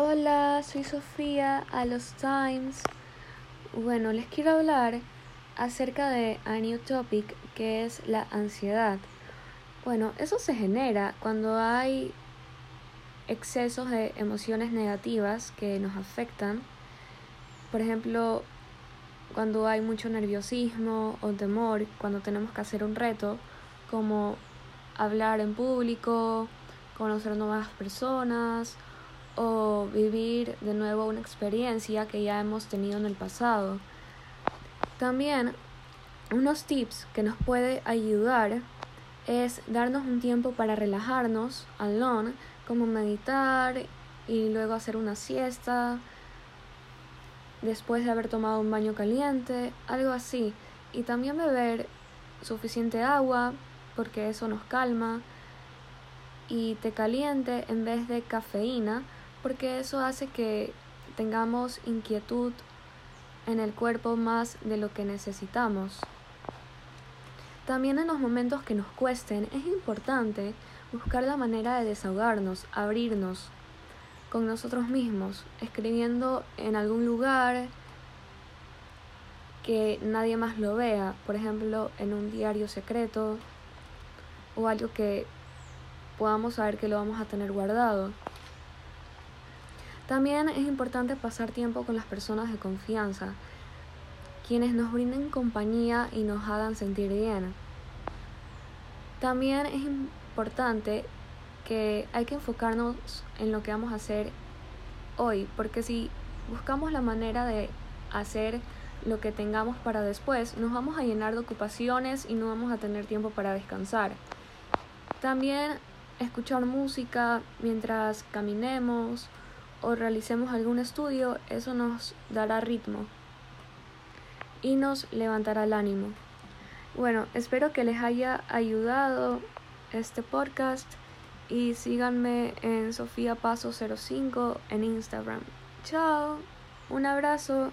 Hola, soy Sofía a los Times. Bueno, les quiero hablar acerca de a new topic que es la ansiedad. Bueno, eso se genera cuando hay excesos de emociones negativas que nos afectan. Por ejemplo, cuando hay mucho nerviosismo o temor, cuando tenemos que hacer un reto, como hablar en público, conocer nuevas personas o vivir de nuevo una experiencia que ya hemos tenido en el pasado. También unos tips que nos puede ayudar es darnos un tiempo para relajarnos alone, como meditar y luego hacer una siesta después de haber tomado un baño caliente, algo así. Y también beber suficiente agua porque eso nos calma y té caliente en vez de cafeína porque eso hace que tengamos inquietud en el cuerpo más de lo que necesitamos. También en los momentos que nos cuesten es importante buscar la manera de desahogarnos, abrirnos con nosotros mismos, escribiendo en algún lugar que nadie más lo vea, por ejemplo, en un diario secreto o algo que podamos saber que lo vamos a tener guardado. También es importante pasar tiempo con las personas de confianza, quienes nos brinden compañía y nos hagan sentir bien. También es importante que hay que enfocarnos en lo que vamos a hacer hoy, porque si buscamos la manera de hacer lo que tengamos para después, nos vamos a llenar de ocupaciones y no vamos a tener tiempo para descansar. También escuchar música mientras caminemos o realicemos algún estudio, eso nos dará ritmo y nos levantará el ánimo. Bueno, espero que les haya ayudado este podcast y síganme en Sofía Paso 05 en Instagram. Chao, un abrazo.